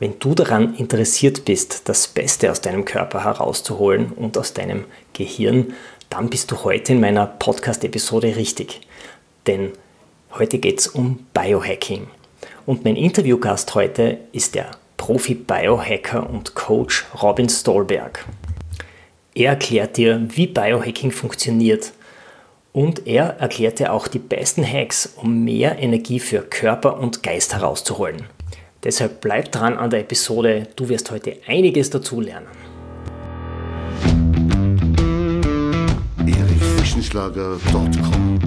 Wenn du daran interessiert bist, das Beste aus deinem Körper herauszuholen und aus deinem Gehirn, dann bist du heute in meiner Podcast-Episode richtig. Denn heute geht es um Biohacking. Und mein Interviewgast heute ist der Profi-Biohacker und Coach Robin Stolberg. Er erklärt dir, wie Biohacking funktioniert und er erklärt dir auch die besten Hacks, um mehr Energie für Körper und Geist herauszuholen. Deshalb bleib dran an der Episode, du wirst heute einiges dazu lernen. erichfischenschlager.com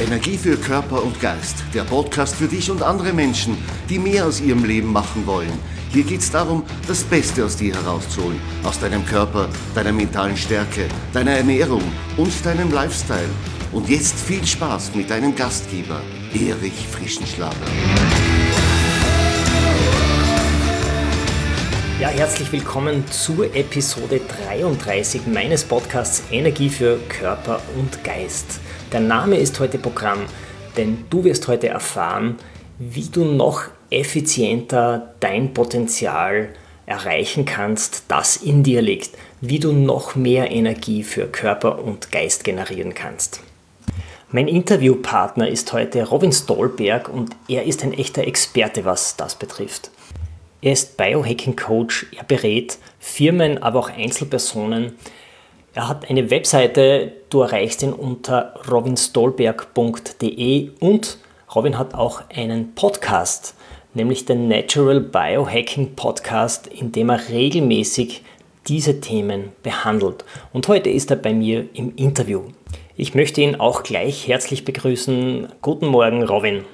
Energie für Körper und Geist. Der Podcast für dich und andere Menschen, die mehr aus ihrem Leben machen wollen hier geht es darum, das Beste aus dir herauszuholen. Aus deinem Körper, deiner mentalen Stärke, deiner Ernährung und deinem Lifestyle. Und jetzt viel Spaß mit deinem Gastgeber, Erich Frischenschlager. Ja, herzlich willkommen zur Episode 33 meines Podcasts Energie für Körper und Geist. Der Name ist heute Programm, denn du wirst heute erfahren, wie du noch effizienter dein Potenzial erreichen kannst, das in dir liegt, wie du noch mehr Energie für Körper und Geist generieren kannst. Mein Interviewpartner ist heute Robin Stolberg und er ist ein echter Experte, was das betrifft. Er ist Biohacking Coach, er berät Firmen, aber auch Einzelpersonen. Er hat eine Webseite, du erreichst ihn unter robinstolberg.de und Robin hat auch einen Podcast, nämlich den Natural Biohacking Podcast, in dem er regelmäßig diese Themen behandelt. Und heute ist er bei mir im Interview. Ich möchte ihn auch gleich herzlich begrüßen. Guten Morgen, Robin.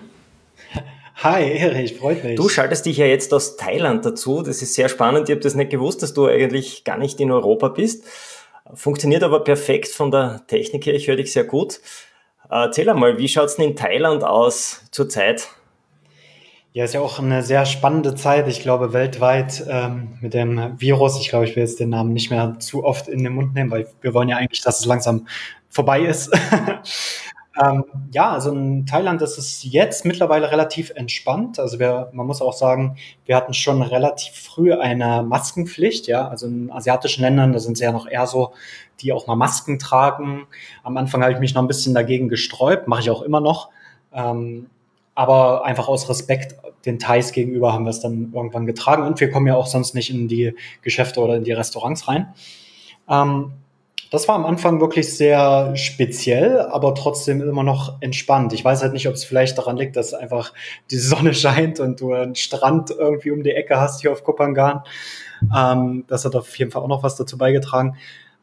Hi, Erich, freut mich. Du schaltest dich ja jetzt aus Thailand dazu. Das ist sehr spannend. Ich habe das nicht gewusst, dass du eigentlich gar nicht in Europa bist. Funktioniert aber perfekt von der Technik her. Ich höre dich sehr gut. Erzähl einmal, wie schaut es in Thailand aus zurzeit? Ja, ist ja auch eine sehr spannende Zeit, ich glaube, weltweit ähm, mit dem Virus. Ich glaube, ich will jetzt den Namen nicht mehr zu oft in den Mund nehmen, weil wir wollen ja eigentlich, dass es langsam vorbei ist. ähm, ja, also in Thailand ist es jetzt mittlerweile relativ entspannt. Also wir, man muss auch sagen, wir hatten schon relativ früh eine Maskenpflicht. Ja, also in asiatischen Ländern, da sind sie ja noch eher so, die auch mal Masken tragen. Am Anfang habe ich mich noch ein bisschen dagegen gesträubt, mache ich auch immer noch. Ähm, aber einfach aus Respekt den Thais gegenüber haben wir es dann irgendwann getragen und wir kommen ja auch sonst nicht in die Geschäfte oder in die Restaurants rein. Ähm, das war am Anfang wirklich sehr speziell, aber trotzdem immer noch entspannt. Ich weiß halt nicht, ob es vielleicht daran liegt, dass einfach die Sonne scheint und du einen Strand irgendwie um die Ecke hast hier auf Kopangan. Ähm, das hat auf jeden Fall auch noch was dazu beigetragen.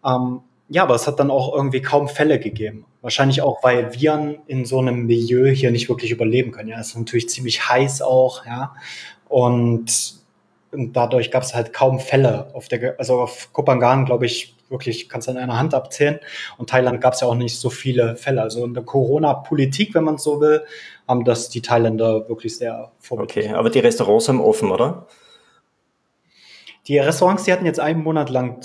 Ähm, ja, aber es hat dann auch irgendwie kaum Fälle gegeben. Wahrscheinlich auch, weil Viren in so einem Milieu hier nicht wirklich überleben können. Ja, es ist natürlich ziemlich heiß auch, ja. Und, und dadurch gab es halt kaum Fälle auf der, also auf Kopangan, glaube ich, wirklich kannst du an einer Hand abzählen. Und Thailand gab es ja auch nicht so viele Fälle. Also in der Corona-Politik, wenn man so will, haben das die Thailänder wirklich sehr vorbildlich. Okay, aber die Restaurants haben offen, oder? Die Restaurants, die hatten jetzt einen Monat lang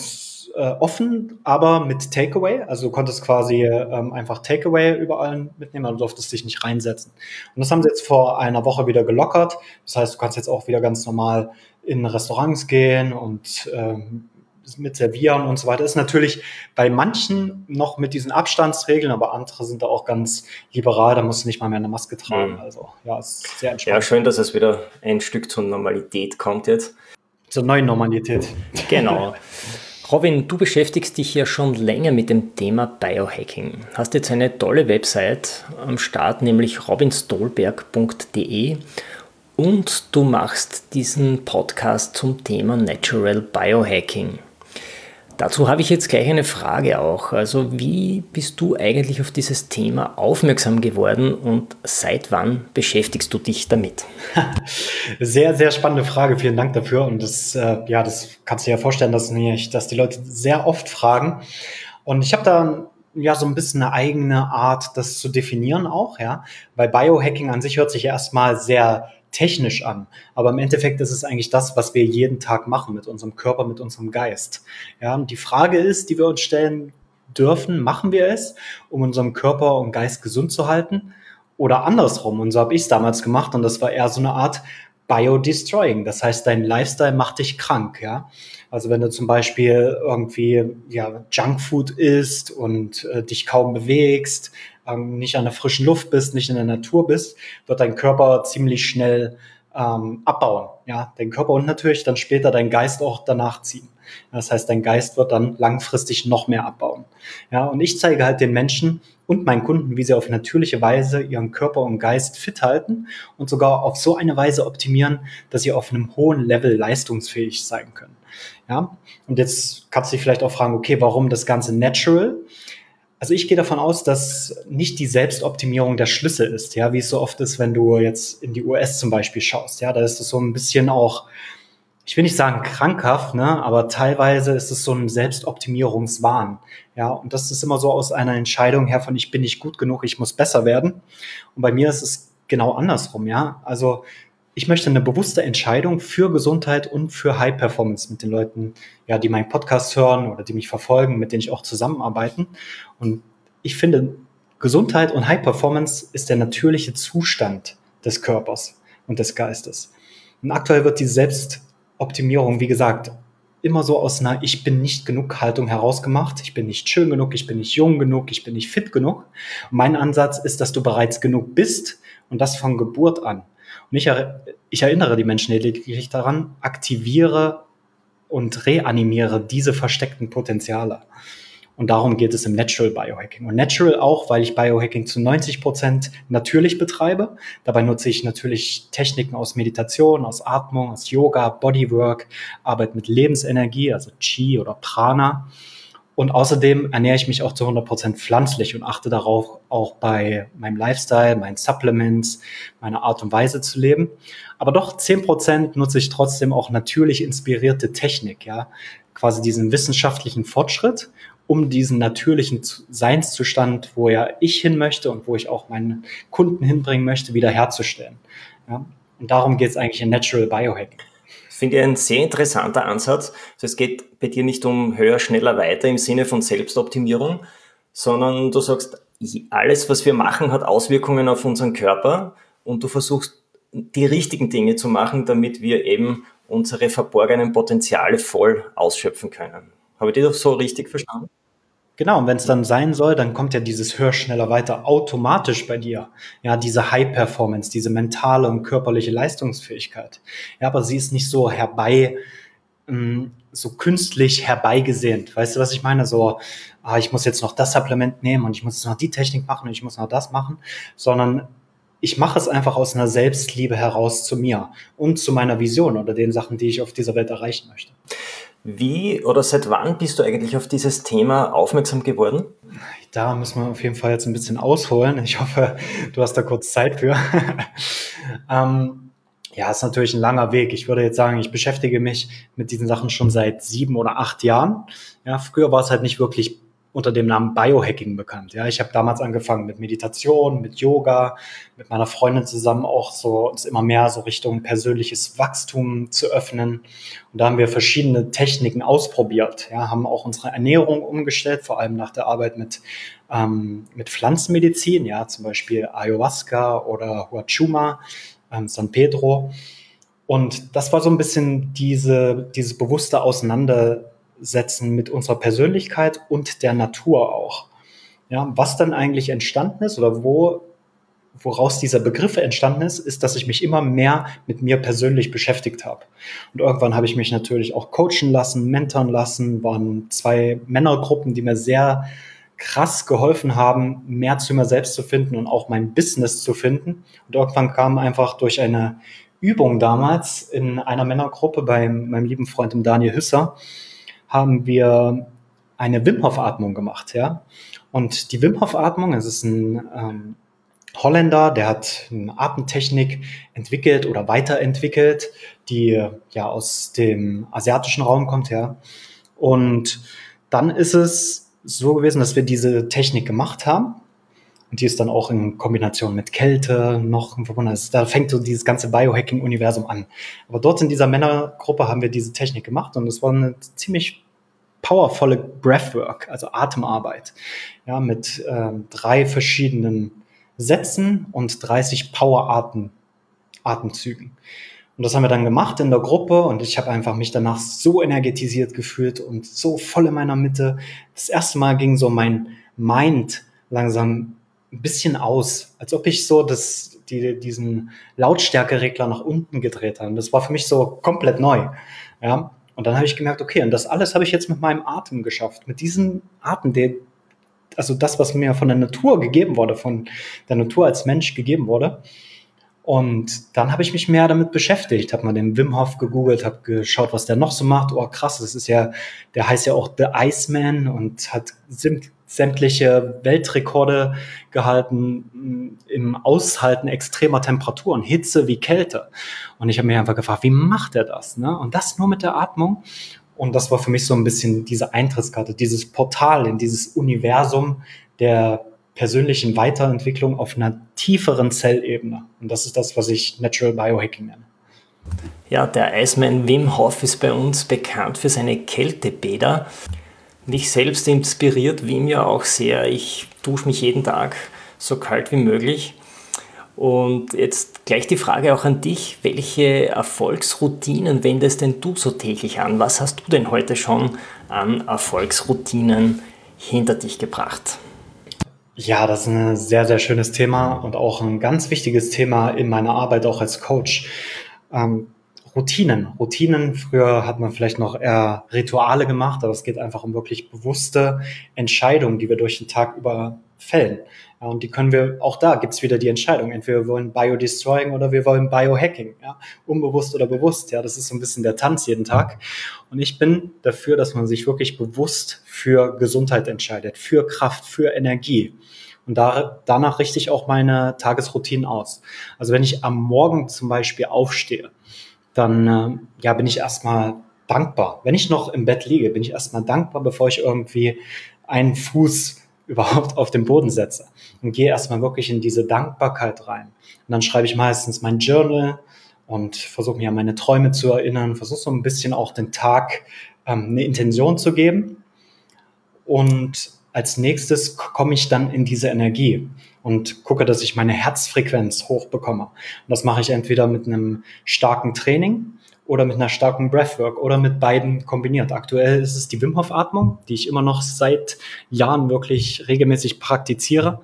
äh, offen, aber mit Takeaway. Also du konntest quasi ähm, einfach Takeaway überall mitnehmen, aber du durftest dich nicht reinsetzen. Und das haben sie jetzt vor einer Woche wieder gelockert. Das heißt, du kannst jetzt auch wieder ganz normal in Restaurants gehen und ähm, mit servieren und so weiter. Ist natürlich bei manchen noch mit diesen Abstandsregeln, aber andere sind da auch ganz liberal, da musst du nicht mal mehr eine Maske tragen. Mhm. Also ja, ist sehr entspannt. Ja, schön, dass es wieder ein Stück zur Normalität kommt jetzt. Zur neuen Normalität. Genau. Robin, du beschäftigst dich ja schon länger mit dem Thema Biohacking. Hast jetzt eine tolle Website am Start, nämlich robinstolberg.de und du machst diesen Podcast zum Thema Natural Biohacking. Dazu habe ich jetzt gleich eine Frage auch. Also wie bist du eigentlich auf dieses Thema aufmerksam geworden und seit wann beschäftigst du dich damit? Sehr, sehr spannende Frage. Vielen Dank dafür. Und das, äh, ja, das kannst du dir ja vorstellen, dass, nicht, dass die Leute sehr oft fragen. Und ich habe da ja so ein bisschen eine eigene Art, das zu definieren auch, ja. Weil Biohacking an sich hört sich erstmal sehr technisch an. Aber im Endeffekt ist es eigentlich das, was wir jeden Tag machen mit unserem Körper, mit unserem Geist. Ja, und die Frage ist, die wir uns stellen, dürfen, machen wir es, um unseren Körper und Geist gesund zu halten oder andersrum. Und so habe ich es damals gemacht und das war eher so eine Art Bio-Destroying. Das heißt, dein Lifestyle macht dich krank, ja. Also wenn du zum Beispiel irgendwie ja, Junkfood isst und äh, dich kaum bewegst, ähm, nicht an der frischen Luft bist, nicht in der Natur bist, wird dein Körper ziemlich schnell ähm, abbauen. Ja, dein Körper und natürlich dann später dein Geist auch danach ziehen. Das heißt, dein Geist wird dann langfristig noch mehr abbauen. Ja, und ich zeige halt den Menschen und meinen Kunden, wie sie auf natürliche Weise ihren Körper und Geist fit halten und sogar auf so eine Weise optimieren, dass sie auf einem hohen Level leistungsfähig sein können. Ja, und jetzt kannst du dich vielleicht auch fragen, okay, warum das Ganze natural? Also ich gehe davon aus, dass nicht die Selbstoptimierung der Schlüssel ist, ja, wie es so oft ist, wenn du jetzt in die US zum Beispiel schaust, ja, da ist es so ein bisschen auch, ich will nicht sagen krankhaft, ne, aber teilweise ist es so ein Selbstoptimierungswahn, ja, und das ist immer so aus einer Entscheidung her von ich bin nicht gut genug, ich muss besser werden. Und bei mir ist es genau andersrum, ja, also ich möchte eine bewusste Entscheidung für Gesundheit und für High Performance mit den Leuten, ja, die meinen Podcast hören oder die mich verfolgen, mit denen ich auch zusammenarbeiten. Und ich finde, Gesundheit und High Performance ist der natürliche Zustand des Körpers und des Geistes. Und aktuell wird die Selbstoptimierung, wie gesagt, immer so aus einer Ich bin nicht genug Haltung herausgemacht. Ich bin nicht schön genug, ich bin nicht jung genug, ich bin nicht fit genug. Und mein Ansatz ist, dass du bereits genug bist und das von Geburt an. Und ich, ich erinnere die Menschen lediglich daran, aktiviere und reanimiere diese versteckten Potenziale. Und darum geht es im Natural Biohacking. Und Natural auch, weil ich Biohacking zu 90 Prozent natürlich betreibe. Dabei nutze ich natürlich Techniken aus Meditation, aus Atmung, aus Yoga, Bodywork, Arbeit mit Lebensenergie, also Chi oder Prana und außerdem ernähre ich mich auch zu 100% pflanzlich und achte darauf, auch bei meinem Lifestyle, meinen Supplements, meiner Art und Weise zu leben. Aber doch 10% nutze ich trotzdem auch natürlich inspirierte Technik, ja. Quasi diesen wissenschaftlichen Fortschritt, um diesen natürlichen Seinszustand, wo ja ich hin möchte und wo ich auch meinen Kunden hinbringen möchte, wiederherzustellen. Ja. Und darum geht es eigentlich in Natural Biohacking finde ich ein sehr interessanter Ansatz. Also es geht bei dir nicht um höher, schneller, weiter im Sinne von Selbstoptimierung, sondern du sagst, alles, was wir machen, hat Auswirkungen auf unseren Körper und du versuchst die richtigen Dinge zu machen, damit wir eben unsere verborgenen Potenziale voll ausschöpfen können. Habe ich das so richtig verstanden? Genau, und wenn es dann sein soll, dann kommt ja dieses Hör schneller weiter automatisch bei dir. Ja, diese High Performance, diese mentale und körperliche Leistungsfähigkeit. Ja, aber sie ist nicht so herbei, ähm, so künstlich herbeigesehnt. Weißt du, was ich meine? So, ah, ich muss jetzt noch das Supplement nehmen und ich muss jetzt noch die Technik machen und ich muss noch das machen, sondern ich mache es einfach aus einer Selbstliebe heraus zu mir und zu meiner Vision oder den Sachen, die ich auf dieser Welt erreichen möchte. Wie oder seit wann bist du eigentlich auf dieses Thema aufmerksam geworden? Da müssen wir auf jeden Fall jetzt ein bisschen ausholen. Ich hoffe, du hast da kurz Zeit für. ähm, ja, ist natürlich ein langer Weg. Ich würde jetzt sagen, ich beschäftige mich mit diesen Sachen schon seit sieben oder acht Jahren. Ja, früher war es halt nicht wirklich unter dem Namen Biohacking bekannt. Ja, ich habe damals angefangen mit Meditation, mit Yoga, mit meiner Freundin zusammen auch so uns immer mehr so Richtung persönliches Wachstum zu öffnen. Und da haben wir verschiedene Techniken ausprobiert. Ja, haben auch unsere Ernährung umgestellt, vor allem nach der Arbeit mit ähm, mit Pflanzenmedizin, ja, zum Beispiel Ayahuasca oder Huachuma, ähm, San Pedro. Und das war so ein bisschen diese, dieses bewusste Auseinander setzen mit unserer Persönlichkeit und der Natur auch. Ja, was dann eigentlich entstanden ist oder wo, woraus dieser Begriff entstanden ist, ist, dass ich mich immer mehr mit mir persönlich beschäftigt habe. Und irgendwann habe ich mich natürlich auch coachen lassen, mentoren lassen, waren zwei Männergruppen, die mir sehr krass geholfen haben, mehr zu mir selbst zu finden und auch mein Business zu finden. Und irgendwann kam einfach durch eine Übung damals in einer Männergruppe bei meinem lieben Freund Daniel Hüsser, haben wir eine Wim Hof Atmung gemacht, ja. Und die Wim Hof Atmung, es ist ein ähm, Holländer, der hat eine Atemtechnik entwickelt oder weiterentwickelt, die ja aus dem asiatischen Raum kommt, ja. Und dann ist es so gewesen, dass wir diese Technik gemacht haben. Und die ist dann auch in Kombination mit Kälte noch verbunden. Also da fängt so dieses ganze Biohacking-Universum an. Aber dort in dieser Männergruppe haben wir diese Technik gemacht und es war eine ziemlich powervolle Breathwork, also Atemarbeit, ja, mit äh, drei verschiedenen Sätzen und 30 Power-Atemzügen. Und das haben wir dann gemacht in der Gruppe und ich habe einfach mich danach so energetisiert gefühlt und so voll in meiner Mitte. Das erste Mal ging so mein Mind langsam ein bisschen aus, als ob ich so das, die, diesen Lautstärkeregler nach unten gedreht habe. Und das war für mich so komplett neu. Ja, und dann habe ich gemerkt, okay, und das alles habe ich jetzt mit meinem Atem geschafft. Mit diesem Atem, der, also das, was mir von der Natur gegeben wurde, von der Natur als Mensch gegeben wurde. Und dann habe ich mich mehr damit beschäftigt, habe mal den Wim Hof gegoogelt, habe geschaut, was der noch so macht. Oh krass, das ist ja, der heißt ja auch The Iceman und hat sämtliche Weltrekorde gehalten mm, im Aushalten extremer Temperaturen, Hitze wie Kälte. Und ich habe mir einfach gefragt, wie macht er das? Ne? Und das nur mit der Atmung. Und das war für mich so ein bisschen diese Eintrittskarte, dieses Portal in dieses Universum der persönlichen Weiterentwicklung auf einer tieferen Zellebene. Und das ist das, was ich Natural Biohacking nenne. Ja, der Eismann Wim Hof ist bei uns bekannt für seine Kältebäder. Mich selbst inspiriert Wim ja auch sehr. Ich dusche mich jeden Tag so kalt wie möglich. Und jetzt gleich die Frage auch an dich. Welche Erfolgsroutinen wendest denn du so täglich an? Was hast du denn heute schon an Erfolgsroutinen hinter dich gebracht? Ja, das ist ein sehr, sehr schönes Thema und auch ein ganz wichtiges Thema in meiner Arbeit auch als Coach. Ähm, Routinen. Routinen, früher hat man vielleicht noch eher Rituale gemacht, aber es geht einfach um wirklich bewusste Entscheidungen, die wir durch den Tag über fällen. Ja, und die können wir, auch da gibt's wieder die Entscheidung. Entweder wir wollen Biodestroying oder wir wollen Biohacking. Ja, unbewusst oder bewusst. Ja, das ist so ein bisschen der Tanz jeden Tag. Und ich bin dafür, dass man sich wirklich bewusst für Gesundheit entscheidet, für Kraft, für Energie. Und da, danach richte ich auch meine Tagesroutinen aus. Also wenn ich am Morgen zum Beispiel aufstehe, dann äh, ja, bin ich erstmal dankbar. Wenn ich noch im Bett liege, bin ich erstmal dankbar, bevor ich irgendwie einen Fuß überhaupt auf den Boden setze. Und gehe erstmal wirklich in diese Dankbarkeit rein. Und dann schreibe ich meistens mein Journal und versuche mir an meine Träume zu erinnern, versuche so ein bisschen auch den Tag ähm, eine Intention zu geben. Und als nächstes komme ich dann in diese Energie und gucke, dass ich meine Herzfrequenz hochbekomme. Und das mache ich entweder mit einem starken Training oder mit einer starken Breathwork oder mit beiden kombiniert. Aktuell ist es die Wim Hof Atmung, die ich immer noch seit Jahren wirklich regelmäßig praktiziere.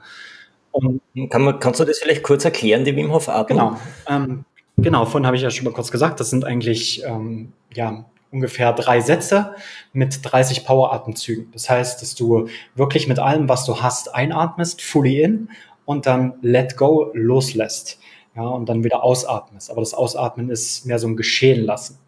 Und Kann man, kannst du das vielleicht kurz erklären, die Wim Hof Atmung? Genau. Ähm, genau, vorhin habe ich ja schon mal kurz gesagt, das sind eigentlich ähm, ja, ungefähr drei Sätze mit 30 Power-Atemzügen. Das heißt, dass du wirklich mit allem, was du hast, einatmest, fully in und dann let go loslässt. Ja, und dann wieder ausatmest. Aber das Ausatmen ist mehr so ein Geschehen lassen.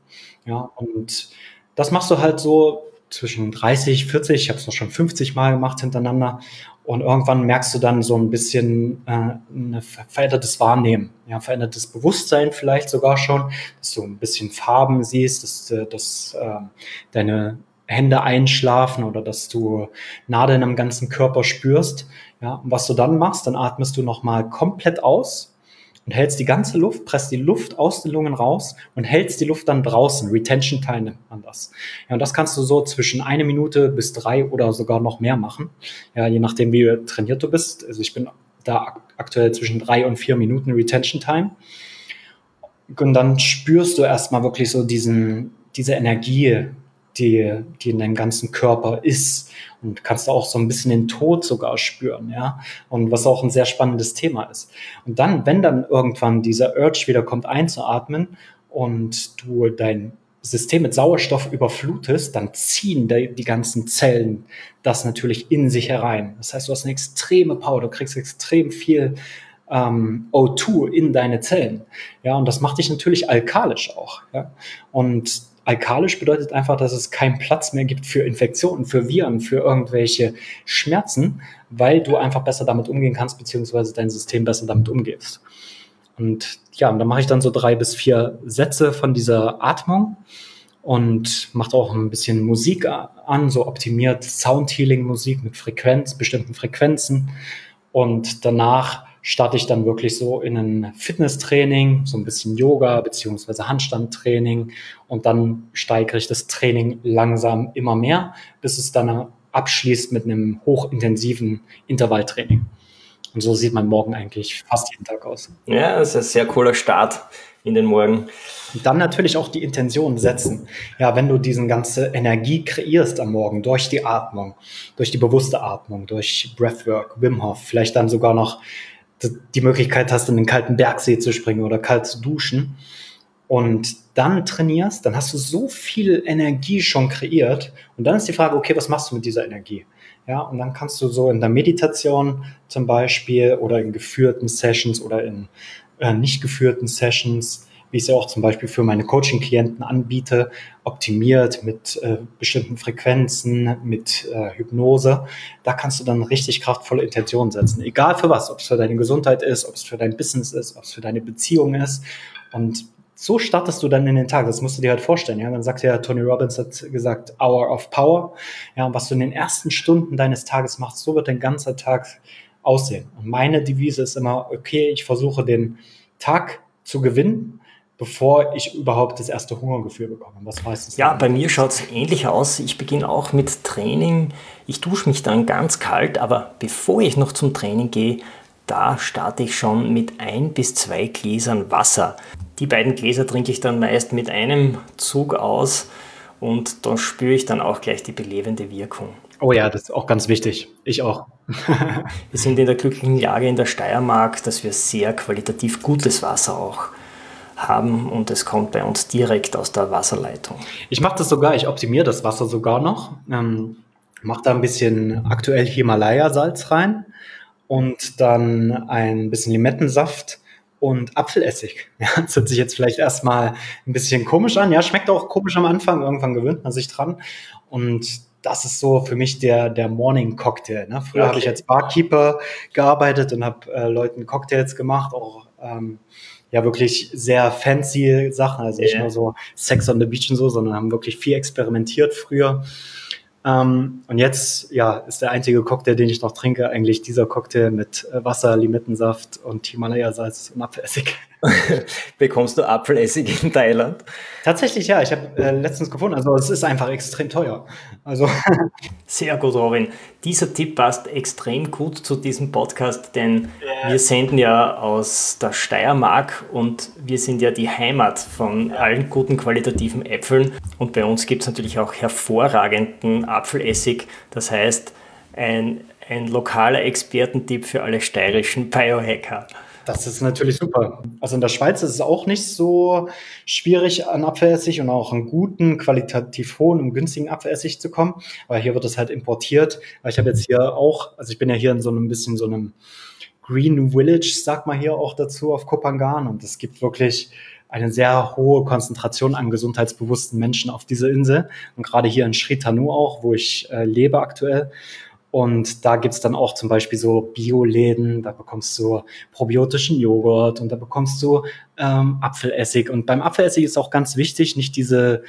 Ja, und das machst du halt so zwischen 30, 40, ich habe es noch schon 50 Mal gemacht hintereinander. Und irgendwann merkst du dann so ein bisschen äh, ein verändertes Wahrnehmen, ja, verändertes Bewusstsein vielleicht sogar schon, dass du ein bisschen Farben siehst, dass, äh, dass äh, deine Hände einschlafen oder dass du Nadeln am ganzen Körper spürst. Ja, und was du dann machst, dann atmest du nochmal komplett aus und hältst die ganze Luft, presst die Luft aus den Lungen raus und hältst die Luft dann draußen. Retention Time nennt man das. Ja, und das kannst du so zwischen eine Minute bis drei oder sogar noch mehr machen. Ja, je nachdem, wie trainiert du bist. Also ich bin da aktuell zwischen drei und vier Minuten Retention Time. Und dann spürst du erstmal wirklich so diesen, diese Energie, die, die in deinem ganzen Körper ist. Und kannst du auch so ein bisschen den Tod sogar spüren, ja. Und was auch ein sehr spannendes Thema ist. Und dann, wenn dann irgendwann dieser Urge wieder kommt, einzuatmen und du dein System mit Sauerstoff überflutest, dann ziehen die, ganzen Zellen das natürlich in sich herein. Das heißt, du hast eine extreme Power, du kriegst extrem viel ähm, O2 in deine Zellen. Ja, und das macht dich natürlich alkalisch auch. Ja? Und Alkalisch bedeutet einfach, dass es keinen Platz mehr gibt für Infektionen, für Viren, für irgendwelche Schmerzen, weil du einfach besser damit umgehen kannst, beziehungsweise dein System besser damit umgehst. Und ja, und dann mache ich dann so drei bis vier Sätze von dieser Atmung und mache auch ein bisschen Musik an, so optimiert Sound Healing Musik mit Frequenz, bestimmten Frequenzen. Und danach starte ich dann wirklich so in ein Fitnesstraining, so ein bisschen Yoga beziehungsweise Handstandtraining und dann steigere ich das Training langsam immer mehr, bis es dann abschließt mit einem hochintensiven Intervalltraining. Und so sieht mein Morgen eigentlich fast jeden Tag aus. Ja, das ist ein sehr cooler Start in den Morgen. Und dann natürlich auch die Intention setzen. Ja, wenn du diesen ganze Energie kreierst am Morgen durch die Atmung, durch die bewusste Atmung, durch Breathwork, Wim Hof, vielleicht dann sogar noch die Möglichkeit hast, in den kalten Bergsee zu springen oder kalt zu duschen und dann trainierst, dann hast du so viel Energie schon kreiert und dann ist die Frage, okay, was machst du mit dieser Energie? Ja, und dann kannst du so in der Meditation zum Beispiel oder in geführten Sessions oder in äh, nicht geführten Sessions, wie ich es auch zum Beispiel für meine Coaching-Klienten anbiete, optimiert mit äh, bestimmten Frequenzen, mit äh, Hypnose. Da kannst du dann richtig kraftvolle Intentionen setzen. Egal für was, ob es für deine Gesundheit ist, ob es für dein Business ist, ob es für deine Beziehung ist. Und so startest du dann in den Tag. Das musst du dir halt vorstellen. Ja, dann sagt ja Tony Robbins hat gesagt Hour of Power. Ja, und was du in den ersten Stunden deines Tages machst, so wird dein ganzer Tag aussehen. Und meine Devise ist immer, okay, ich versuche den Tag zu gewinnen, bevor ich überhaupt das erste Hungergefühl bekomme. Was weißt du? Ja, bei mir schaut es ähnlich aus. Ich beginne auch mit Training. Ich dusche mich dann ganz kalt, aber bevor ich noch zum Training gehe, da starte ich schon mit ein bis zwei Gläsern Wasser. Die beiden Gläser trinke ich dann meist mit einem Zug aus und da spüre ich dann auch gleich die belebende Wirkung. Oh ja, das ist auch ganz wichtig. Ich auch. wir sind in der glücklichen Lage in der Steiermark, dass wir sehr qualitativ gutes Wasser auch haben und es kommt bei uns direkt aus der Wasserleitung. Ich mache das sogar, ich optimiere das Wasser sogar noch. Ähm, mache da ein bisschen aktuell Himalaya-Salz rein und dann ein bisschen Limettensaft und Apfelessig. Ja, das hört sich jetzt vielleicht erstmal ein bisschen komisch an. Ja, schmeckt auch komisch am Anfang. Irgendwann gewöhnt man sich dran. Und das ist so für mich der, der Morning Cocktail. Ne? Früher okay. habe ich als Barkeeper gearbeitet und habe äh, Leuten Cocktails gemacht, auch ähm, ja wirklich sehr fancy Sachen, also nicht yeah. nur so Sex on the Beach und so, sondern haben wirklich viel experimentiert früher. Ähm, und jetzt, ja, ist der einzige Cocktail, den ich noch trinke, eigentlich dieser Cocktail mit Wasser, Limettensaft und Himalaya-Salz und Apfelessig. Bekommst du Apfelessig in Thailand? Tatsächlich ja, ich habe äh, letztens gefunden, also es ist einfach extrem teuer. Also Sehr gut, Robin. Dieser Tipp passt extrem gut zu diesem Podcast, denn yeah. wir senden ja aus der Steiermark und wir sind ja die Heimat von allen guten qualitativen Äpfeln und bei uns gibt es natürlich auch hervorragenden Apfelessig, das heißt ein, ein lokaler Expertentipp für alle steirischen Biohacker. Das ist natürlich super. Also in der Schweiz ist es auch nicht so schwierig, an Apfelessig und auch einen guten, qualitativ hohen und günstigen Apfelessig zu kommen. Aber hier wird es halt importiert. Ich habe jetzt hier auch, also ich bin ja hier in so einem bisschen so einem Green Village, sagt man hier auch dazu, auf Kopangan. Und es gibt wirklich eine sehr hohe Konzentration an gesundheitsbewussten Menschen auf dieser Insel. Und gerade hier in Sri Tanu auch, wo ich äh, lebe aktuell. Und da gibt's dann auch zum Beispiel so Bioläden, da bekommst du probiotischen Joghurt und da bekommst du ähm, Apfelessig. Und beim Apfelessig ist auch ganz wichtig, nicht diese,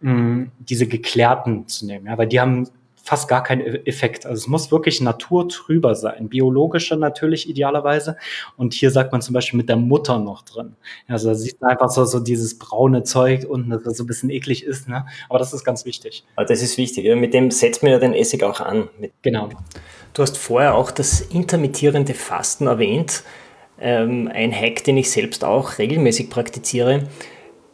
mh, mm, diese geklärten zu nehmen, ja, weil die haben fast gar keinen e-, Effekt. Also es muss wirklich naturtrüber sein, biologischer natürlich idealerweise. Und hier sagt man zum Beispiel mit der Mutter noch drin. Also da sieht man einfach so, so dieses braune Zeug unten, das so ein bisschen eklig ist. Ne? Aber das ist ganz wichtig. Das ist wichtig. Mit dem setzt man ja den Essig auch an. Genau. Du hast vorher auch das intermittierende Fasten erwähnt. Ähm, ein Hack, den ich selbst auch regelmäßig praktiziere.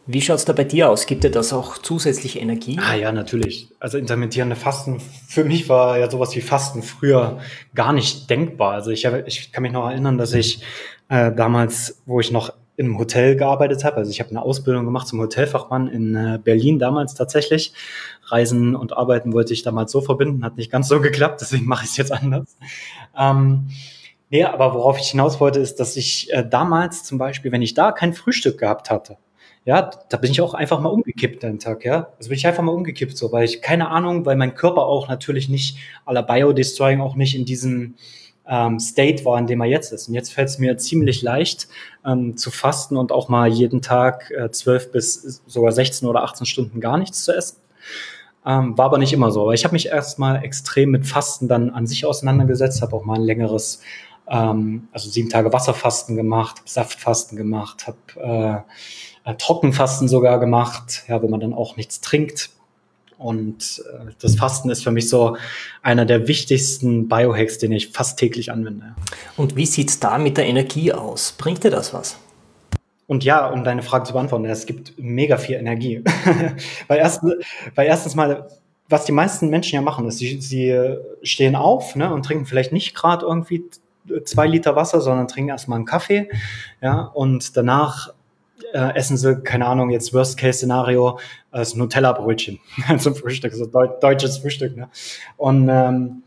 Wie schaut es da bei dir aus? Gibt dir das auch zusätzlich Energie? Ah ja, natürlich. Also intermittierende Fasten, für mich war ja sowas wie Fasten früher gar nicht denkbar. Also ich, ich kann mich noch erinnern, dass ich äh, damals, wo ich noch im Hotel gearbeitet habe, also ich habe eine Ausbildung gemacht zum Hotelfachmann in äh, Berlin damals tatsächlich. Reisen und Arbeiten wollte ich damals so verbinden, hat nicht ganz so geklappt, deswegen mache ich es jetzt anders. Ähm, Nee, aber worauf ich hinaus wollte, ist, dass ich äh, damals zum Beispiel, wenn ich da kein Frühstück gehabt hatte, ja, da bin ich auch einfach mal umgekippt den Tag, ja. Also bin ich einfach mal umgekippt, so, weil ich keine Ahnung, weil mein Körper auch natürlich nicht aller Biodestroying auch nicht in diesem ähm, State war, in dem er jetzt ist. Und jetzt fällt es mir ziemlich leicht ähm, zu fasten und auch mal jeden Tag äh, 12 bis sogar 16 oder 18 Stunden gar nichts zu essen. Ähm, war aber nicht immer so. Aber ich habe mich erstmal extrem mit Fasten dann an sich auseinandergesetzt, habe auch mal ein längeres ähm, also sieben Tage Wasserfasten gemacht, Saftfasten gemacht, habe äh, äh, Trockenfasten sogar gemacht, ja, wo man dann auch nichts trinkt. Und äh, das Fasten ist für mich so einer der wichtigsten Biohacks, den ich fast täglich anwende. Und wie sieht's da mit der Energie aus? Bringt dir das was? Und ja, um deine Frage zu beantworten, es gibt mega viel Energie. weil, erstens, weil erstens mal, was die meisten Menschen ja machen, ist, sie, sie stehen auf ne, und trinken vielleicht nicht gerade irgendwie zwei Liter Wasser, sondern trinken erstmal einen Kaffee. Ja, und danach äh, essen sie, keine Ahnung, jetzt Worst-Case-Szenario, äh, das Nutella-Brötchen zum Frühstück, so deu deutsches Frühstück. Ne? Und, ähm,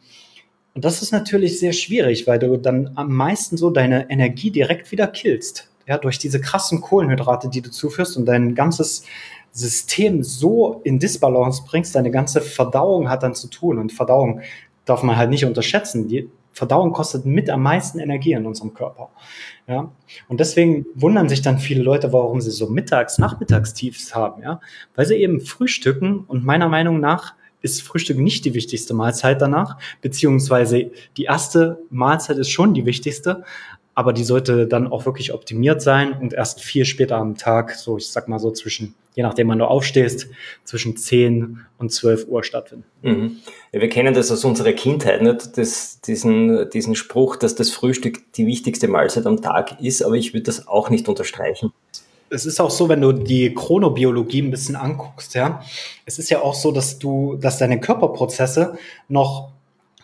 das ist natürlich sehr schwierig, weil du dann am meisten so deine Energie direkt wieder killst ja, durch diese krassen Kohlenhydrate, die du zuführst und dein ganzes System so in Disbalance bringst, deine ganze Verdauung hat dann zu tun und Verdauung darf man halt nicht unterschätzen. Die Verdauung kostet mit am meisten Energie in unserem Körper. Ja? Und deswegen wundern sich dann viele Leute, warum sie so Mittags-, Nachmittagstiefs haben, ja? Weil sie eben frühstücken und meiner Meinung nach ist Frühstück nicht die wichtigste Mahlzeit danach, beziehungsweise die erste Mahlzeit ist schon die wichtigste, aber die sollte dann auch wirklich optimiert sein und erst viel später am Tag, so ich sag mal so zwischen, je nachdem wann du aufstehst, zwischen 10 und 12 Uhr stattfinden. Mhm. Ja, wir kennen das aus unserer Kindheit, nicht? Das, diesen, diesen Spruch, dass das Frühstück die wichtigste Mahlzeit am Tag ist, aber ich würde das auch nicht unterstreichen. Es ist auch so, wenn du die Chronobiologie ein bisschen anguckst, ja. Es ist ja auch so, dass du, dass deine Körperprozesse noch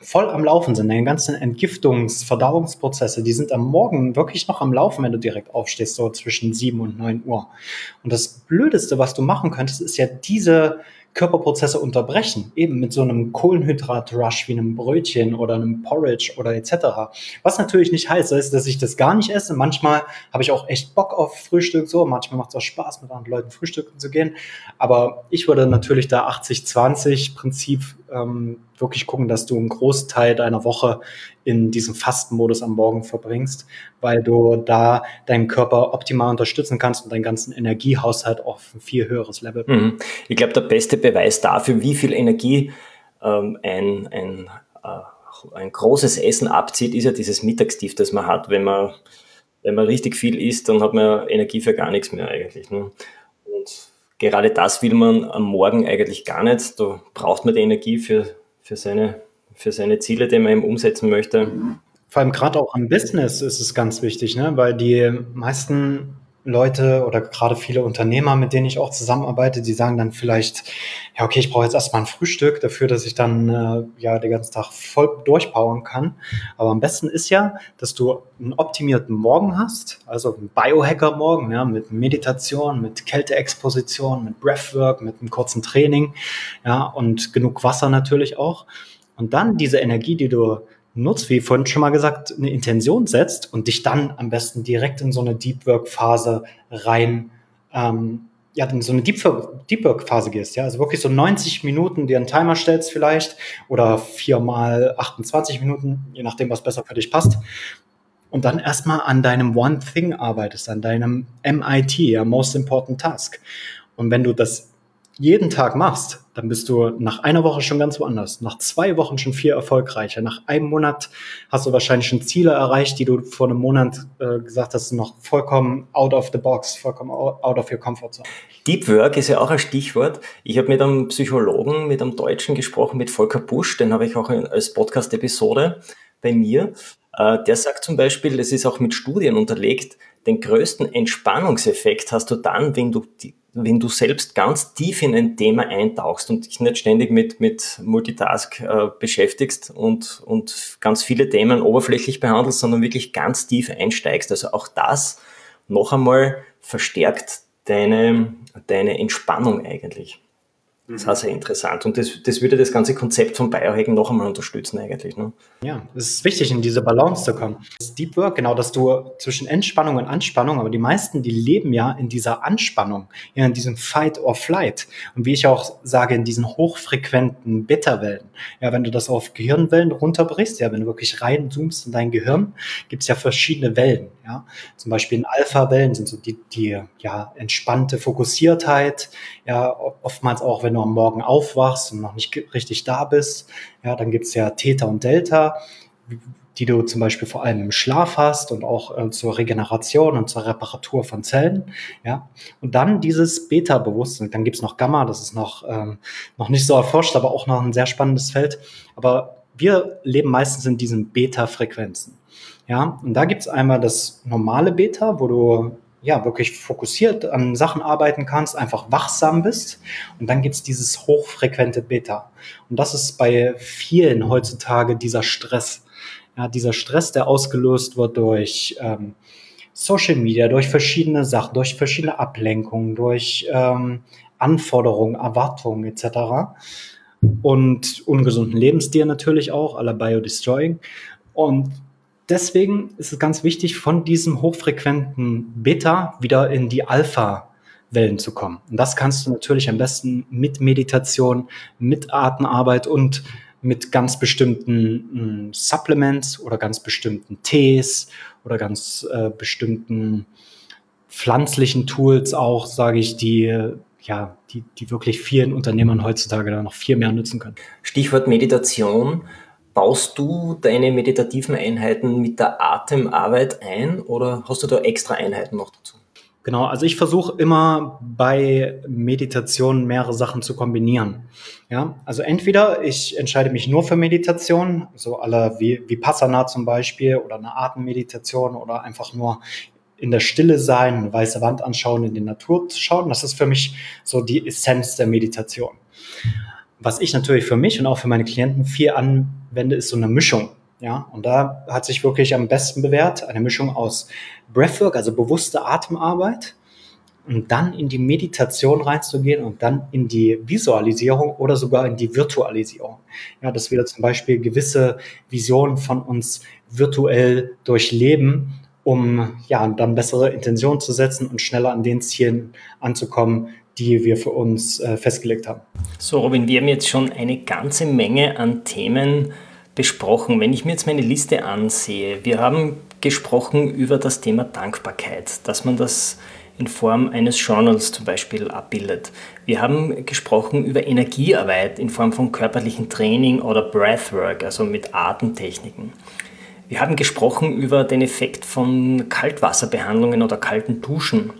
voll am Laufen sind. Deine ganzen Entgiftungs-, Verdauungsprozesse, die sind am Morgen wirklich noch am Laufen, wenn du direkt aufstehst, so zwischen sieben und neun Uhr. Und das Blödeste, was du machen könntest, ist ja diese Körperprozesse unterbrechen, eben mit so einem Kohlenhydrat-Rush wie einem Brötchen oder einem Porridge oder etc. Was natürlich nicht heißt, dass ich das gar nicht esse. Manchmal habe ich auch echt Bock auf Frühstück, so manchmal macht es auch Spaß, mit anderen Leuten frühstücken zu gehen. Aber ich würde natürlich da 80-20-Prinzip ähm, wirklich gucken, dass du einen Großteil deiner Woche in diesem Fastenmodus am Morgen verbringst, weil du da deinen Körper optimal unterstützen kannst und deinen ganzen Energiehaushalt auf ein viel höheres Level. Mhm. Ich glaube, der beste Beweis dafür, wie viel Energie ähm, ein, ein, äh, ein großes Essen abzieht, ist ja dieses Mittagstief, das man hat. Wenn man, wenn man richtig viel isst, dann hat man Energie für gar nichts mehr eigentlich. Ne? Und gerade das will man am Morgen eigentlich gar nicht. Da braucht man die Energie für, für, seine, für seine Ziele, die man eben umsetzen möchte. Vor allem gerade auch am Business ist es ganz wichtig, ne? weil die meisten Leute oder gerade viele Unternehmer, mit denen ich auch zusammenarbeite, die sagen dann vielleicht, ja, okay, ich brauche jetzt erstmal ein Frühstück dafür, dass ich dann äh, ja den ganzen Tag voll durchpowern kann. Aber am besten ist ja, dass du einen optimierten Morgen hast, also einen Biohacker-Morgen, ja, mit Meditation, mit Kälteexposition, mit Breathwork, mit einem kurzen Training, ja, und genug Wasser natürlich auch. Und dann diese Energie, die du nutzt, wie vorhin schon mal gesagt, eine Intention setzt und dich dann am besten direkt in so eine Deep Work Phase rein, ähm, ja, in so eine Deep, Work Phase gehst, ja, also wirklich so 90 Minuten dir einen Timer stellst vielleicht oder viermal 28 Minuten, je nachdem, was besser für dich passt. Und dann erstmal an deinem One Thing arbeitest, an deinem MIT, ja, Most Important Task. Und wenn du das jeden Tag machst, dann bist du nach einer Woche schon ganz woanders, nach zwei Wochen schon viel erfolgreicher, nach einem Monat hast du wahrscheinlich schon Ziele erreicht, die du vor einem Monat äh, gesagt hast, noch vollkommen out of the box, vollkommen out of your comfort zone. Deep Work ist ja auch ein Stichwort. Ich habe mit einem Psychologen, mit einem Deutschen gesprochen, mit Volker Busch, den habe ich auch als Podcast-Episode bei mir. Äh, der sagt zum Beispiel, es ist auch mit Studien unterlegt, den größten Entspannungseffekt hast du dann, wenn du wenn du selbst ganz tief in ein Thema eintauchst und dich nicht ständig mit, mit Multitask äh, beschäftigst und, und ganz viele Themen oberflächlich behandelst, sondern wirklich ganz tief einsteigst. Also auch das noch einmal verstärkt deine, deine Entspannung eigentlich. Das ist auch sehr interessant. Und das, das würde das ganze Konzept von Biohacking noch einmal unterstützen eigentlich. Ne? Ja, es ist wichtig, in diese Balance zu kommen. Das Deep Work, genau, dass du zwischen Entspannung und Anspannung, aber die meisten, die leben ja in dieser Anspannung, ja, in diesem Fight or Flight. Und wie ich auch sage, in diesen hochfrequenten Beta-Wellen. Ja, wenn du das auf Gehirnwellen runterbrichst, ja, wenn du wirklich reinzoomst in dein Gehirn, gibt es ja verschiedene Wellen. Ja, zum Beispiel in Alpha-Wellen sind so die, die ja, entspannte Fokussiertheit, ja, oftmals auch, wenn du am Morgen aufwachst und noch nicht richtig da bist, ja, dann gibt's ja Theta und Delta. die du zum Beispiel vor allem im Schlaf hast und auch äh, zur Regeneration und zur Reparatur von Zellen. Ja? Und dann dieses Beta-Bewusstsein. Dann gibt's noch Gamma, das ist noch, ähm, noch nicht so erforscht, aber auch noch ein sehr spannendes Feld. Aber wir leben meistens in diesen Beta-Frequenzen. Ja, und da gibt's einmal das normale Beta, wo du ja wirklich fokussiert an Sachen arbeiten kannst, einfach wachsam bist. Und dann gibt's dieses hochfrequente Beta. Und das ist bei vielen heutzutage dieser Stress. Ja, dieser Stress, der ausgelöst wird durch ähm, Social Media, durch verschiedene Sachen, durch verschiedene Ablenkungen, durch ähm, Anforderungen, Erwartungen etc. Und ungesunden Lebensstil natürlich auch, aller Biodestroying. Und deswegen ist es ganz wichtig, von diesem hochfrequenten Beta wieder in die Alpha Wellen zu kommen. Und das kannst du natürlich am besten mit Meditation, mit Atemarbeit und mit ganz bestimmten äh, Supplements oder ganz bestimmten Tees oder ganz äh, bestimmten pflanzlichen Tools auch, sage ich, die ja, die, die wirklich vielen Unternehmern heutzutage da noch viel mehr nutzen können. Stichwort Meditation. Baust du deine meditativen Einheiten mit der Atemarbeit ein oder hast du da extra Einheiten noch dazu? Genau, also ich versuche immer bei Meditation mehrere Sachen zu kombinieren. Ja, also entweder ich entscheide mich nur für Meditation, so aller wie Vipassana zum Beispiel oder eine Atemmeditation oder einfach nur in der Stille sein, eine weiße Wand anschauen, in die Natur schauen. Das ist für mich so die Essenz der Meditation. Was ich natürlich für mich und auch für meine Klienten viel anwende, ist so eine Mischung. Ja, und da hat sich wirklich am besten bewährt eine Mischung aus Breathwork, also bewusste Atemarbeit, und dann in die Meditation reinzugehen und dann in die Visualisierung oder sogar in die Virtualisierung. Ja, dass wir zum Beispiel gewisse Visionen von uns virtuell durchleben, um ja dann bessere Intentionen zu setzen und schneller an den Zielen anzukommen, die wir für uns äh, festgelegt haben. So, Robin, wir haben jetzt schon eine ganze Menge an Themen besprochen. Wenn ich mir jetzt meine Liste ansehe, wir haben gesprochen über das Thema Dankbarkeit, dass man das in Form eines Journals zum Beispiel abbildet. Wir haben gesprochen über Energiearbeit in Form von körperlichem Training oder Breathwork, also mit Atemtechniken. Wir haben gesprochen über den Effekt von Kaltwasserbehandlungen oder kalten Duschen.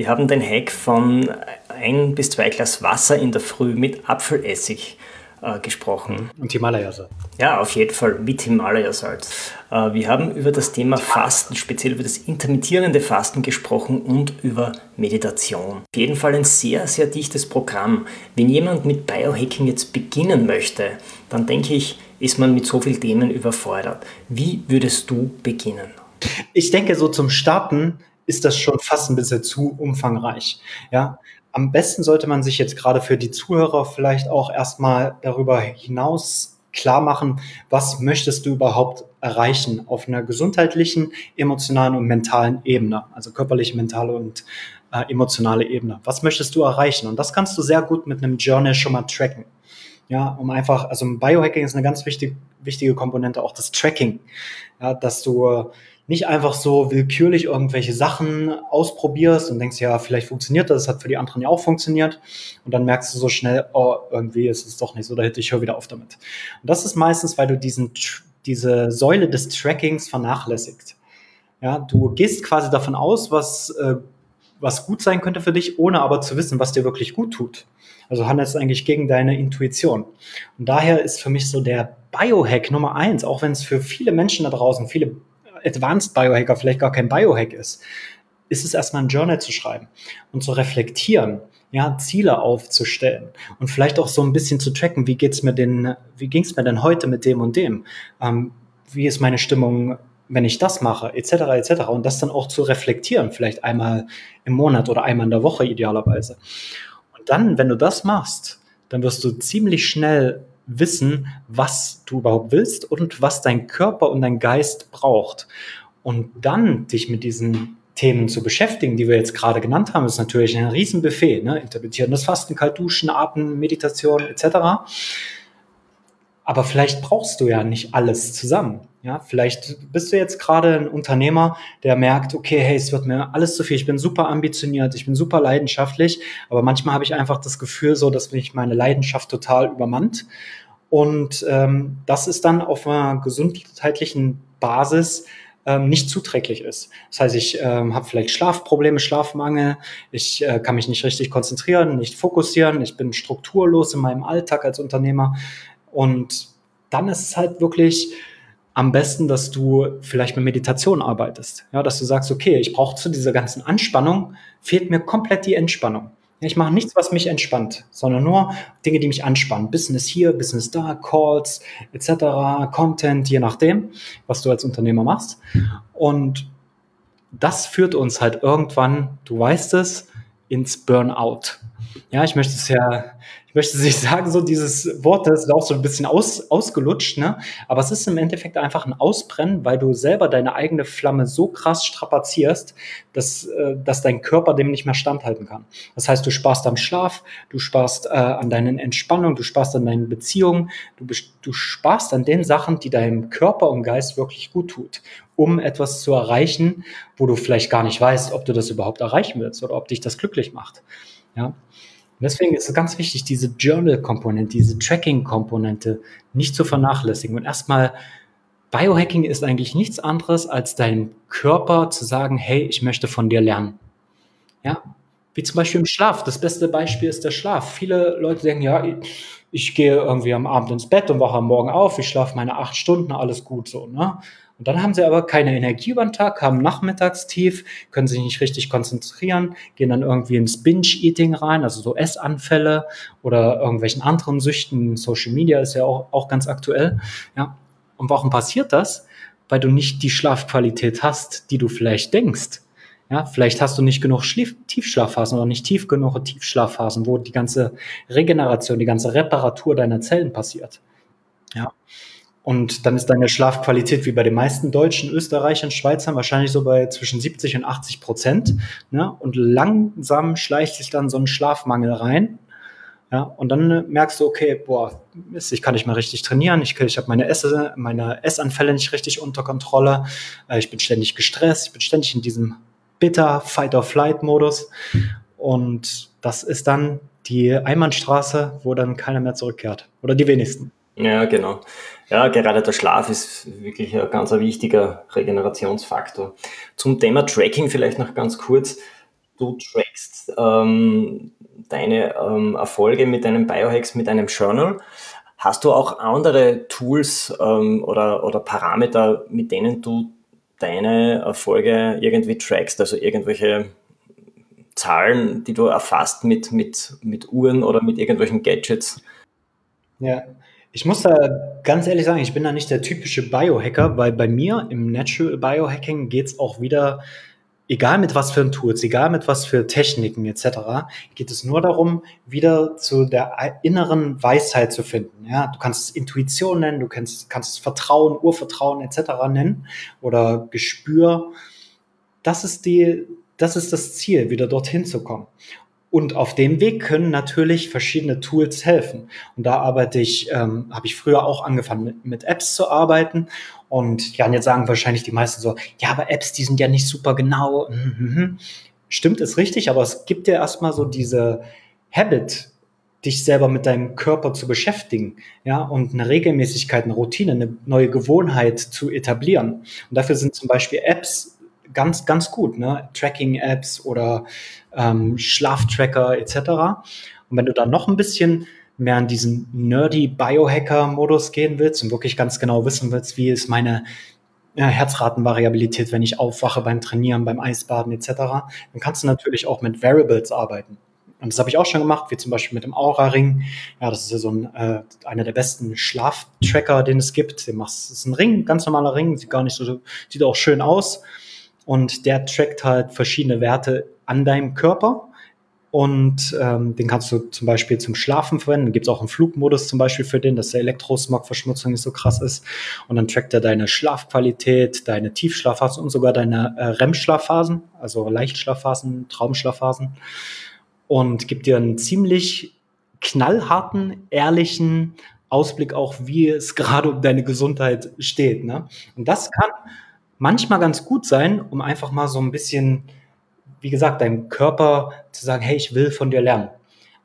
Wir haben den Hack von ein bis zwei Glas Wasser in der Früh mit Apfelessig äh, gesprochen. Und Himalaya-Salz. Ja, auf jeden Fall mit Himalaya-Salz. Äh, wir haben über das Thema Fasten, speziell über das intermittierende Fasten gesprochen und über Meditation. Auf jeden Fall ein sehr, sehr dichtes Programm. Wenn jemand mit Biohacking jetzt beginnen möchte, dann denke ich, ist man mit so vielen Themen überfordert. Wie würdest du beginnen? Ich denke, so zum Starten ist das schon fast ein bisschen zu umfangreich. Ja, am besten sollte man sich jetzt gerade für die Zuhörer vielleicht auch erstmal darüber hinaus klar machen, was möchtest du überhaupt erreichen auf einer gesundheitlichen, emotionalen und mentalen Ebene, also körperliche, mentale und äh, emotionale Ebene. Was möchtest du erreichen? Und das kannst du sehr gut mit einem Journal schon mal tracken. Ja, um einfach, also Biohacking ist eine ganz wichtig, wichtige Komponente, auch das Tracking. Ja, dass du nicht einfach so willkürlich irgendwelche Sachen ausprobierst und denkst, ja, vielleicht funktioniert das, das hat für die anderen ja auch funktioniert. Und dann merkst du so schnell, oh, irgendwie ist es doch nicht so, da hätte ich höre wieder auf damit. Und das ist meistens, weil du diesen, diese Säule des Trackings vernachlässigt. Ja, du gehst quasi davon aus, was, äh, was gut sein könnte für dich, ohne aber zu wissen, was dir wirklich gut tut. Also handelst eigentlich gegen deine Intuition. Und daher ist für mich so der Biohack Nummer eins, auch wenn es für viele Menschen da draußen, viele Advanced Biohacker vielleicht gar kein Biohack ist, ist es erstmal ein Journal zu schreiben und zu reflektieren, ja, Ziele aufzustellen und vielleicht auch so ein bisschen zu tracken, wie geht's mir denn, wie ging's mir denn heute mit dem und dem? Ähm, wie ist meine Stimmung, wenn ich das mache, etc., etc. Und das dann auch zu reflektieren, vielleicht einmal im Monat oder einmal in der Woche idealerweise. Und dann, wenn du das machst, dann wirst du ziemlich schnell wissen, was du überhaupt willst und was dein Körper und dein Geist braucht. Und dann dich mit diesen Themen zu beschäftigen, die wir jetzt gerade genannt haben, ist natürlich ein Riesenbuffet. Ne? Interpretierendes Fasten, Kaltduschen, Atem, Meditation etc. Aber vielleicht brauchst du ja nicht alles zusammen. Ja, vielleicht bist du jetzt gerade ein Unternehmer, der merkt, okay, hey, es wird mir alles zu viel. Ich bin super ambitioniert, ich bin super leidenschaftlich, aber manchmal habe ich einfach das Gefühl so, dass mich meine Leidenschaft total übermannt Und ähm, das ist dann auf einer gesundheitlichen Basis ähm, nicht zuträglich ist. Das heißt, ich ähm, habe vielleicht Schlafprobleme, Schlafmangel, ich äh, kann mich nicht richtig konzentrieren, nicht fokussieren, ich bin strukturlos in meinem Alltag als Unternehmer. Und dann ist es halt wirklich am besten, dass du vielleicht mit Meditation arbeitest. Ja, dass du sagst, okay, ich brauche zu dieser ganzen Anspannung, fehlt mir komplett die Entspannung. Ich mache nichts, was mich entspannt, sondern nur Dinge, die mich anspannen. Business hier, Business da, Calls etc., Content, je nachdem, was du als Unternehmer machst. Und das führt uns halt irgendwann, du weißt es, ins Burnout. Ja, ich möchte es ja ich möchte nicht sagen, so dieses Wort, das ist auch so ein bisschen aus, ausgelutscht, ne? Aber es ist im Endeffekt einfach ein Ausbrennen, weil du selber deine eigene Flamme so krass strapazierst, dass, äh, dass dein Körper dem nicht mehr standhalten kann. Das heißt, du sparst am Schlaf, du sparst äh, an deinen Entspannungen, du sparst an deinen Beziehungen, du, du sparst an den Sachen, die deinem Körper und Geist wirklich gut tut, um etwas zu erreichen, wo du vielleicht gar nicht weißt, ob du das überhaupt erreichen willst oder ob dich das glücklich macht. Ja. Und deswegen ist es ganz wichtig, diese Journal-Komponente, diese Tracking-Komponente nicht zu vernachlässigen. Und erstmal, Biohacking ist eigentlich nichts anderes, als deinem Körper zu sagen, hey, ich möchte von dir lernen. Ja, wie zum Beispiel im Schlaf. Das beste Beispiel ist der Schlaf. Viele Leute denken, ja, ich, gehe irgendwie am Abend ins Bett und wache am Morgen auf, ich schlafe meine acht Stunden, alles gut so. Ne? Und dann haben sie aber keine Energie über den Tag, haben Nachmittagstief, können sich nicht richtig konzentrieren, gehen dann irgendwie ins Binge-Eating rein, also so Essanfälle oder irgendwelchen anderen Süchten. Social Media ist ja auch, auch ganz aktuell. Ja. Und warum passiert das? Weil du nicht die Schlafqualität hast, die du vielleicht denkst. Ja, vielleicht hast du nicht genug Schlief Tiefschlafphasen oder nicht tief genug Tiefschlafphasen, wo die ganze Regeneration, die ganze Reparatur deiner Zellen passiert. Ja. Und dann ist deine Schlafqualität wie bei den meisten Deutschen, Österreichern, Schweizern wahrscheinlich so bei zwischen 70 und 80 Prozent. Ne? Und langsam schleicht sich dann so ein Schlafmangel rein. Ja, und dann merkst du, okay, boah, ich kann nicht mehr richtig trainieren, ich, ich habe meine, Esse, meine Essanfälle nicht richtig unter Kontrolle, äh, ich bin ständig gestresst, ich bin ständig in diesem bitter Fight-or-Flight-Modus. Und das ist dann die Einbahnstraße, wo dann keiner mehr zurückkehrt. Oder die wenigsten. Ja, genau. Ja, gerade der Schlaf ist wirklich ein ganz wichtiger Regenerationsfaktor. Zum Thema Tracking vielleicht noch ganz kurz. Du trackst ähm, deine ähm, Erfolge mit deinen Biohacks, mit einem Journal. Hast du auch andere Tools ähm, oder, oder Parameter, mit denen du deine Erfolge irgendwie trackst? Also irgendwelche Zahlen, die du erfasst mit, mit, mit Uhren oder mit irgendwelchen Gadgets? Ja, ich muss da ganz ehrlich sagen, ich bin da nicht der typische Biohacker, weil bei mir im Natural Biohacking geht es auch wieder, egal mit was für Tools, egal mit was für Techniken etc., geht es nur darum, wieder zu der inneren Weisheit zu finden. Ja, du kannst es Intuition nennen, du kannst, kannst es Vertrauen, Urvertrauen etc. nennen oder Gespür. Das ist die, das ist das Ziel, wieder dorthin zu kommen. Und auf dem Weg können natürlich verschiedene Tools helfen. Und da arbeite ich, ähm, habe ich früher auch angefangen mit, mit Apps zu arbeiten. Und ja, und jetzt sagen wahrscheinlich die meisten so, ja, aber Apps, die sind ja nicht super genau. Mhm. Stimmt, ist richtig, aber es gibt ja erstmal so diese Habit, dich selber mit deinem Körper zu beschäftigen, ja, und eine Regelmäßigkeit, eine Routine, eine neue Gewohnheit zu etablieren. Und dafür sind zum Beispiel Apps ganz, ganz gut, ne? Tracking-Apps oder ähm, Schlaftracker etc. Und wenn du dann noch ein bisschen mehr in diesen nerdy Biohacker-Modus gehen willst und wirklich ganz genau wissen willst, wie ist meine ja, Herzratenvariabilität, wenn ich aufwache beim Trainieren, beim Eisbaden etc., dann kannst du natürlich auch mit Variables arbeiten. Und das habe ich auch schon gemacht, wie zum Beispiel mit dem Aura-Ring. Ja, das ist ja so ein, äh, einer der besten Schlaftracker, den es gibt. Den machst, das ist ein Ring, ganz normaler Ring, sieht gar nicht so, sieht auch schön aus. Und der trackt halt verschiedene Werte an deinem Körper. Und ähm, den kannst du zum Beispiel zum Schlafen verwenden. Gibt es auch einen Flugmodus zum Beispiel für den, dass der Elektrosmog-Verschmutzung nicht so krass ist. Und dann trackt er deine Schlafqualität, deine Tiefschlafphasen und sogar deine äh, REM-Schlafphasen, also Leichtschlafphasen, Traumschlafphasen. Und gibt dir einen ziemlich knallharten, ehrlichen Ausblick auch, wie es gerade um deine Gesundheit steht. Ne? Und das kann manchmal ganz gut sein, um einfach mal so ein bisschen, wie gesagt, deinem Körper zu sagen, hey, ich will von dir lernen.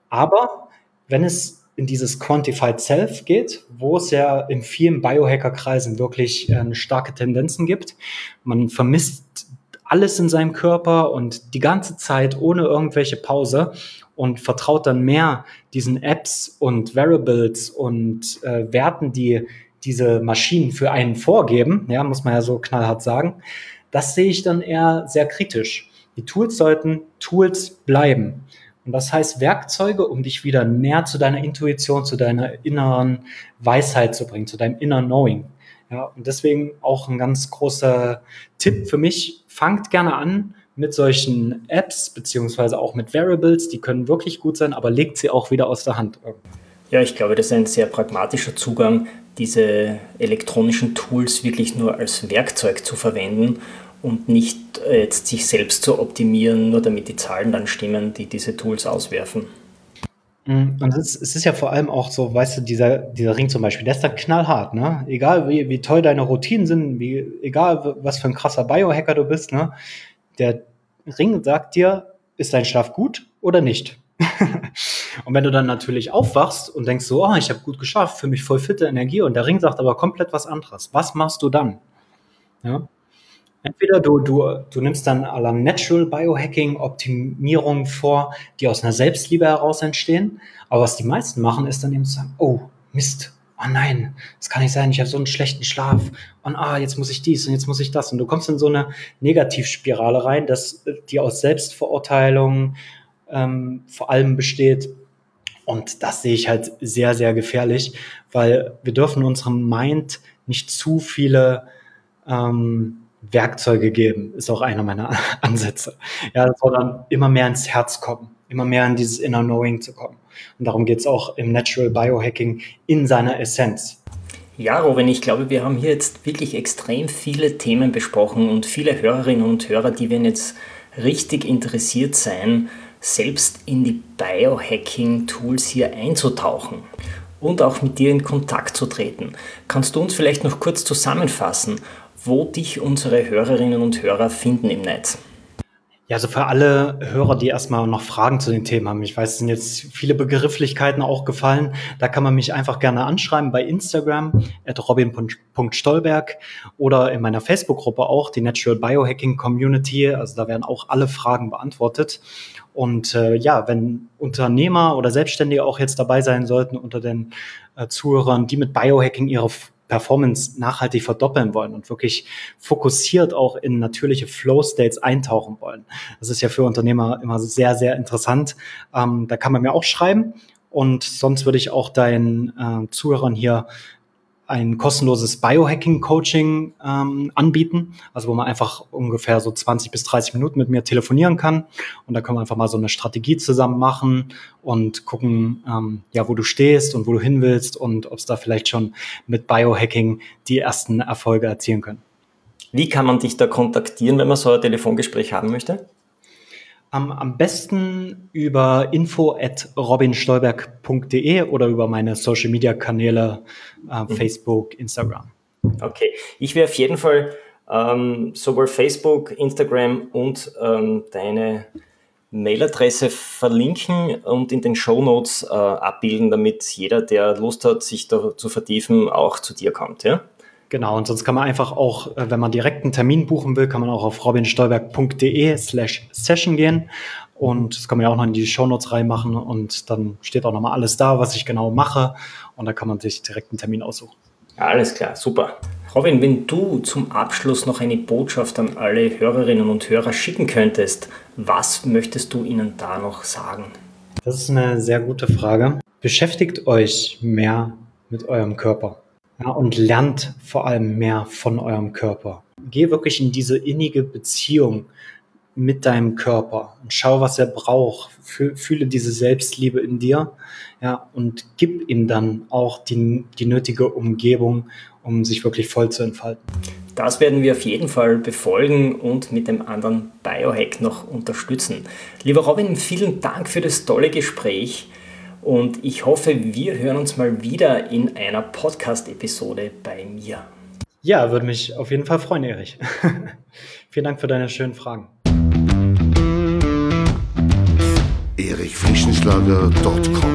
Aber wenn es in dieses Quantified Self geht, wo es ja in vielen Biohacker-Kreisen wirklich äh, starke Tendenzen gibt. Man vermisst alles in seinem Körper und die ganze Zeit ohne irgendwelche Pause und vertraut dann mehr diesen Apps und Variables und äh, Werten, die diese Maschinen für einen vorgeben, ja, muss man ja so knallhart sagen, das sehe ich dann eher sehr kritisch. Die Tools sollten Tools bleiben. Und das heißt Werkzeuge, um dich wieder näher zu deiner Intuition, zu deiner inneren Weisheit zu bringen, zu deinem Inner Knowing. Ja, und deswegen auch ein ganz großer Tipp für mich, fangt gerne an mit solchen Apps, beziehungsweise auch mit Variables, die können wirklich gut sein, aber legt sie auch wieder aus der Hand. Ja, ich glaube, das ist ein sehr pragmatischer Zugang, diese elektronischen Tools wirklich nur als Werkzeug zu verwenden und nicht äh, jetzt sich selbst zu optimieren, nur damit die Zahlen dann stimmen, die diese Tools auswerfen. Mhm. Und es ist, es ist ja vor allem auch so, weißt du, dieser, dieser Ring zum Beispiel, der ist dann knallhart, ne? Egal wie, wie toll deine Routinen sind, wie, egal was für ein krasser Biohacker du bist, ne? Der Ring sagt dir, ist dein Schlaf gut oder nicht? und wenn du dann natürlich aufwachst und denkst so, oh, ich habe gut geschafft, für mich voll fitte Energie und der Ring sagt aber komplett was anderes, was machst du dann? Ja? Entweder du, du, du nimmst dann aller Natural Biohacking Optimierungen vor, die aus einer Selbstliebe heraus entstehen. Aber was die meisten machen, ist dann eben zu sagen, oh, Mist, oh nein, das kann nicht sein, ich habe so einen schlechten Schlaf und ah, jetzt muss ich dies und jetzt muss ich das. Und du kommst in so eine Negativspirale rein, dass die aus Selbstverurteilung ähm, vor allem besteht. Und das sehe ich halt sehr, sehr gefährlich, weil wir dürfen unserem Mind nicht zu viele ähm, Werkzeuge geben, ist auch einer meiner Ansätze. Ja, dann immer mehr ins Herz kommen, immer mehr in dieses Inner Knowing zu kommen. Und darum geht es auch im Natural Biohacking in seiner Essenz. Ja, Robin, ich glaube, wir haben hier jetzt wirklich extrem viele Themen besprochen und viele Hörerinnen und Hörer, die werden jetzt richtig interessiert sein, selbst in die Biohacking-Tools hier einzutauchen und auch mit dir in Kontakt zu treten. Kannst du uns vielleicht noch kurz zusammenfassen, wo dich unsere Hörerinnen und Hörer finden im Netz. Ja, also für alle Hörer, die erstmal noch Fragen zu den Themen haben. Ich weiß, es sind jetzt viele Begrifflichkeiten auch gefallen. Da kann man mich einfach gerne anschreiben bei Instagram at robin.stolberg oder in meiner Facebook-Gruppe auch, die Natural Biohacking Community. Also da werden auch alle Fragen beantwortet. Und äh, ja, wenn Unternehmer oder Selbstständige auch jetzt dabei sein sollten unter den äh, Zuhörern, die mit Biohacking ihre Performance nachhaltig verdoppeln wollen und wirklich fokussiert auch in natürliche Flow-States eintauchen wollen. Das ist ja für Unternehmer immer sehr, sehr interessant. Ähm, da kann man mir auch schreiben. Und sonst würde ich auch deinen äh, Zuhörern hier ein kostenloses Biohacking-Coaching ähm, anbieten, also wo man einfach ungefähr so 20 bis 30 Minuten mit mir telefonieren kann und da können wir einfach mal so eine Strategie zusammen machen und gucken, ähm, ja, wo du stehst und wo du hin willst und ob es da vielleicht schon mit Biohacking die ersten Erfolge erzielen können. Wie kann man dich da kontaktieren, wenn man so ein Telefongespräch haben möchte? Am, am besten über info at robinstolberg.de oder über meine Social Media Kanäle, äh, mhm. Facebook, Instagram. Okay, ich werde auf jeden Fall ähm, sowohl Facebook, Instagram und ähm, deine Mailadresse verlinken und in den Show Notes äh, abbilden, damit jeder, der Lust hat, sich da zu vertiefen, auch zu dir kommt. Ja? Genau, und sonst kann man einfach auch, äh, wenn man direkt einen Termin buchen will, kann man auch auf robinstolberg.de slash session gehen. Und das kann man ja auch noch in die Shownotes reinmachen und dann steht auch nochmal alles da, was ich genau mache. Und da kann man sich direkt einen Termin aussuchen. Alles klar, super. Robin, wenn du zum Abschluss noch eine Botschaft an alle Hörerinnen und Hörer schicken könntest, was möchtest du ihnen da noch sagen? Das ist eine sehr gute Frage. Beschäftigt euch mehr mit eurem Körper. Ja, und lernt vor allem mehr von eurem Körper. Geh wirklich in diese innige Beziehung mit deinem Körper und schau, was er braucht. Fühle diese Selbstliebe in dir, ja, und gib ihm dann auch die, die nötige Umgebung, um sich wirklich voll zu entfalten. Das werden wir auf jeden Fall befolgen und mit dem anderen Biohack noch unterstützen. Lieber Robin, vielen Dank für das tolle Gespräch. Und ich hoffe, wir hören uns mal wieder in einer Podcast-Episode bei mir. Ja, würde mich auf jeden Fall freuen, Erich. Vielen Dank für deine schönen Fragen. erichfrischenschlager.com